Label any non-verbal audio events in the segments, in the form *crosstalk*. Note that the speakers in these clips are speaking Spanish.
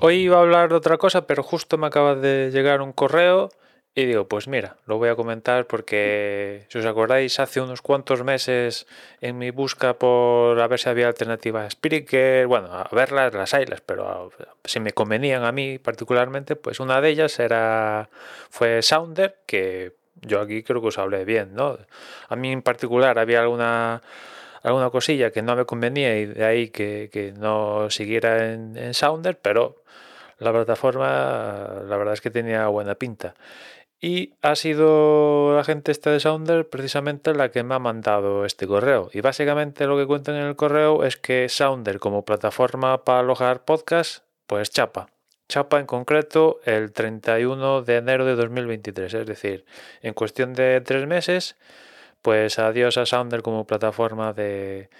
hoy iba a hablar de otra cosa, pero justo me acaba de llegar un correo y digo, pues mira, lo voy a comentar porque, si os acordáis, hace unos cuantos meses en mi busca por a ver si había alternativas a Spreaker, bueno, a verlas, las haylas, pero si me convenían a mí particularmente, pues una de ellas era fue Sounder, que yo aquí creo que os hablé bien, ¿no? A mí en particular había alguna alguna cosilla que no me convenía y de ahí que, no siguiera en, en Sounder, pero la plataforma la verdad es que tenía buena pinta. Y ha sido la gente esta de Sounder precisamente la que me ha mandado este correo. Y básicamente lo que cuentan en el correo es que Sounder como plataforma para alojar podcast, pues chapa. Chapa en concreto el 31 de enero de 2023. Es decir, en cuestión de tres meses, pues adiós a Sounder como plataforma de,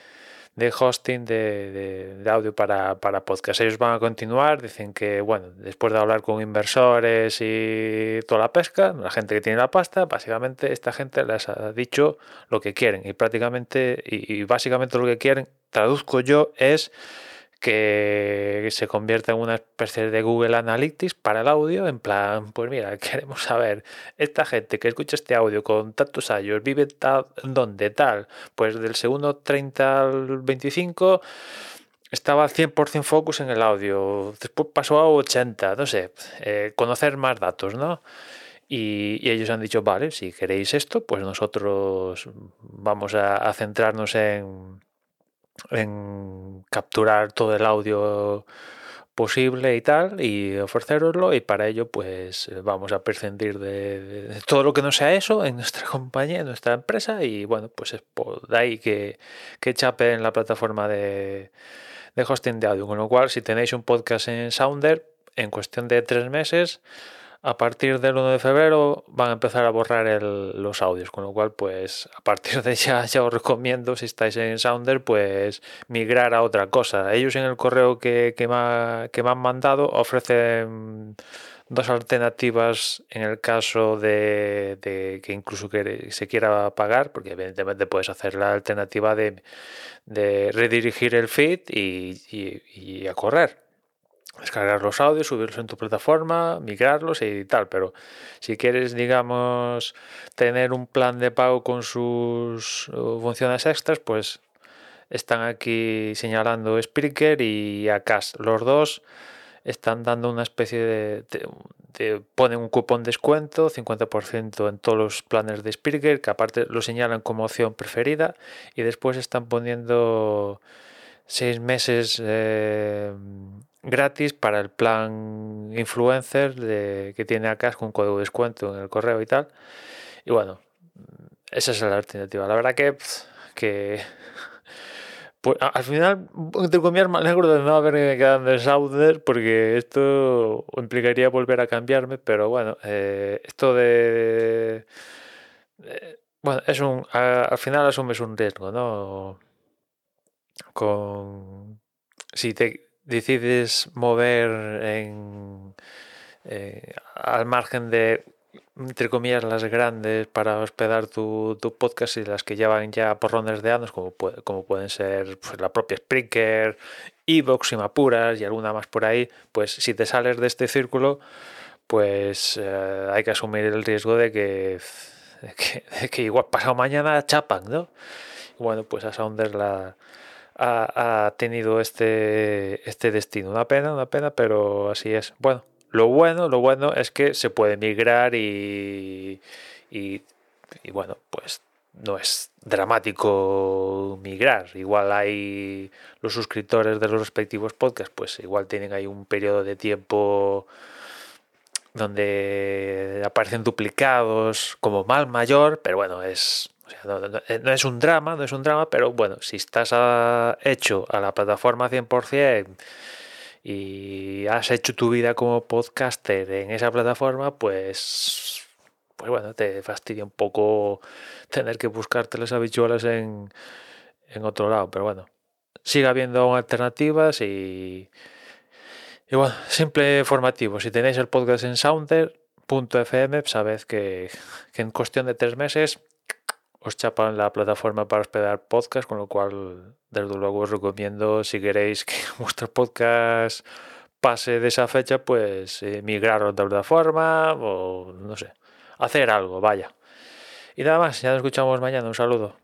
de hosting de, audio para, para podcast. Ellos van a continuar, dicen que, bueno, después de hablar con inversores y toda la pesca, la gente que tiene la pasta, básicamente esta gente les ha dicho lo que quieren y prácticamente, y básicamente lo que quieren, traduzco yo, es que se convierta en una especie de Google Analytics para el audio, en plan, pues mira, *laughs* queremos saber, esta gente que escucha este audio con tantos años, vive tal, donde tal, pues del segundo 30 al 25 estaba 100% focus en el audio, después pasó a 80, no sé, eh, conocer más datos, ¿no? Y, ellos han dicho, vale, si queréis esto, pues nosotros vamos a centrarnos en en capturar todo el audio posible y tal y ofreceroslo y para ello pues vamos a prescindir de, todo lo que no sea eso en nuestra *laughs* compañía, en nuestra empresa y bueno pues es por ahí que, que chape en la plataforma de, de hosting de audio. Con lo cual si tenéis un podcast en Sounder en cuestión de tres meses a partir del 1 de febrero van a empezar a borrar los audios, con lo cual, pues a partir de ya, *laughs* ya os recomiendo, si estáis en Sounder, pues migrar a otra cosa. Ellos en el correo que, que, me, han mandado ofrecen dos alternativas en el caso de, que incluso se quiera pagar, porque evidentemente puedes hacer la alternativa de, redirigir el feed y a correr descargar los audios, subirlos en tu plataforma, migrarlos y tal. Pero si quieres, digamos, tener un plan de pago con sus uh, funciones extras, pues están aquí señalando Spreaker y Acast. Los dos están dando una especie de, de, ponen un cupón descuento, 50% en todos los planes de Spreaker, que aparte lo señalan como opción preferida, y después están poniendo seis meses eh, gratis para el plan influencer de, que tiene acá con código de descuento en el correo y tal. Y bueno, esa es la alternativa. La verdad que, que *laughs* pues, al final, entre comillas, me alegro de no haberme quedado en Sauder porque esto implicaría volver a cambiarme, pero bueno, eh, esto de, Bueno, es un, al final asumes un riesgo, ¿no? Con... Si te decides mover en, eh, al margen de, entre comillas, las grandes para hospedar tu, tu podcast y las que llevan ya por rondas de años, como, como pueden ser pues, la propia Spreaker, Evox y Mapuras y alguna más por ahí, pues si te sales de este círculo, pues eh, hay que asumir el riesgo de que, *laughs* de que, igual pasado mañana chapan, ¿no? bueno, pues a Sounder la ha, tenido este, este destino. Una pena, una pena, pero así es. Bueno, lo bueno, lo bueno es que se puede migrar y, y, bueno, pues no es dramático migrar. Igual hay los suscriptores de los respectivos podcasts, pues igual tienen ahí un periodo de tiempo donde aparecen duplicados como mal mayor, pero bueno, es eh, no, es un drama, no es un drama, pero bueno, si estás hecho a la plataforma 100% y has hecho tu vida como podcaster en esa plataforma, pues, pues bueno, te fastidia un poco tener que buscarte las habituales en, en otro lado, pero bueno, sigue habiendo alternativas y, y bueno, simple formativo. Si tenéis el podcast en sounder.fm, sabed que en cuestión de tres meses os chapan la plataforma para hospedar podcast, con lo cual desde luego os recomiendo si queréis que *laughs* vuestro podcast pase de esa fecha, pues eh, migrar a otra plataforma o no sé, hacer algo, vaya. Y nada más, ya nos escuchamos mañana. Un saludo.